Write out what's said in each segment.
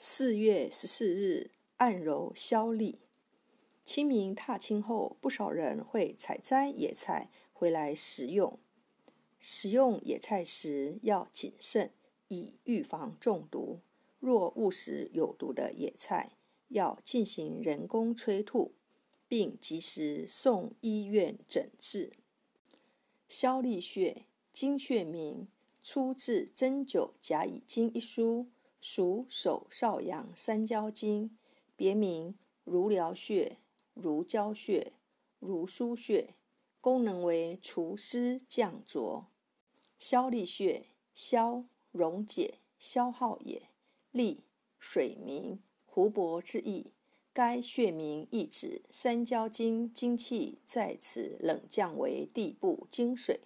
四月十四日，按揉消痢。清明踏青后，不少人会采摘野菜回来食用。食用野菜时要谨慎，以预防中毒。若误食有毒的野菜，要进行人工催吐，并及时送医院诊治。消痢穴，经穴名，出自《针灸甲乙经》一书。属手少阳三焦经，别名如髎穴、如胶穴、如腧穴，功能为除湿降浊。消痢穴，消溶解、消耗也；利水名，湖泊之意。该穴名意指三焦经精气在此冷降为地部经水，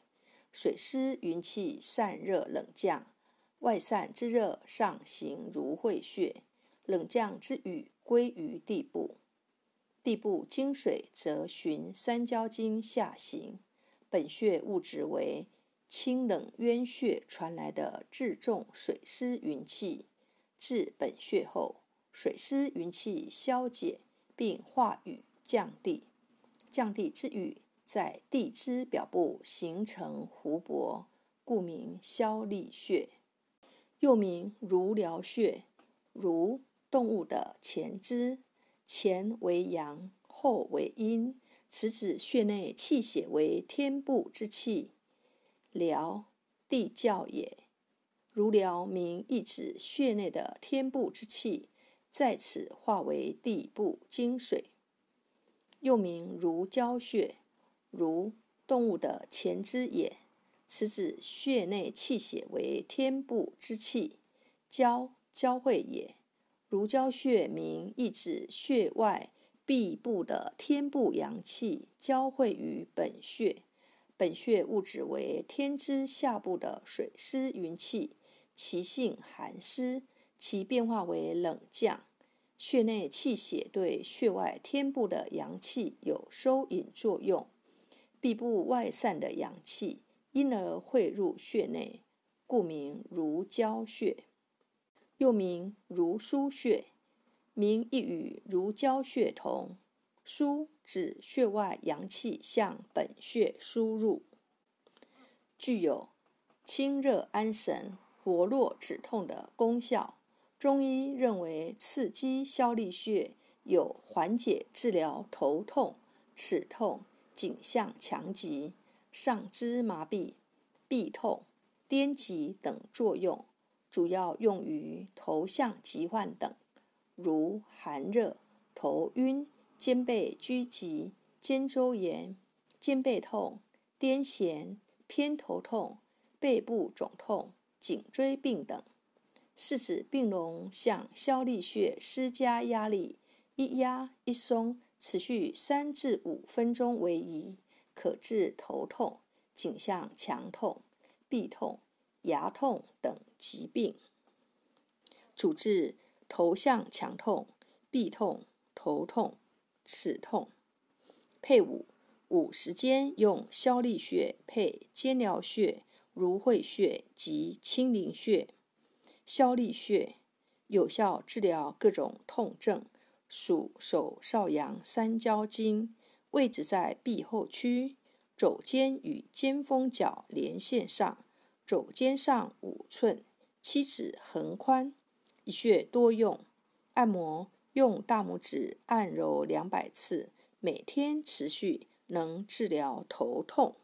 水湿云气散热冷降。外散之热上行如会穴，冷降之雨归于地部。地部经水则循三焦经下行。本穴物质为清冷渊穴传来的至重水湿云气，至本穴后，水湿云气消解，并化雨降地。降地之雨在地支表部形成湖泊，故名消痢穴。又名如髎穴，如动物的前肢，前为阳，后为阴，此指穴内气血为天部之气。髎，地教也。如髎名意指穴内的天部之气在此化为地部精水。又名如胶穴，如动物的前肢也。此指穴内气血为天部之气，交交汇也。如交穴名意指穴外壁部的天部阳气交汇于本穴。本穴物质为天之下部的水湿云气，其性寒湿，其变化为冷降。穴内气血对穴外天部的阳气有收引作用，壁部外散的阳气。因而汇入穴内，故名如胶穴，又名如腧穴，名亦与如胶穴同。腧指穴外阳气向本穴输入，具有清热安神、活络止痛的功效。中医认为，刺激消痢穴有缓解治疗头痛、齿痛、颈项强疾。上肢麻痹、痹痛、癫痫等作用，主要用于头项疾患等，如寒热、头晕、肩背拘急、肩周炎、肩背痛、癫痫、偏头痛、背部肿痛、颈椎病等。是指病人向消痢穴施加压力，一压一松，持续三至五分钟为宜。可治头痛、颈项强痛、痹痛、牙痛等疾病。主治头项强痛、痹痛、头痛、齿痛。配伍：五时间用消痢穴配肩髎穴、芦会穴及清陵穴。消痢穴有效治疗各种痛症，属手少阳三焦经。位置在臂后区，肘尖与肩峰角连线上，肘尖上五寸，七指横宽。一穴多用，按摩用大拇指按揉两百次，每天持续，能治疗头痛。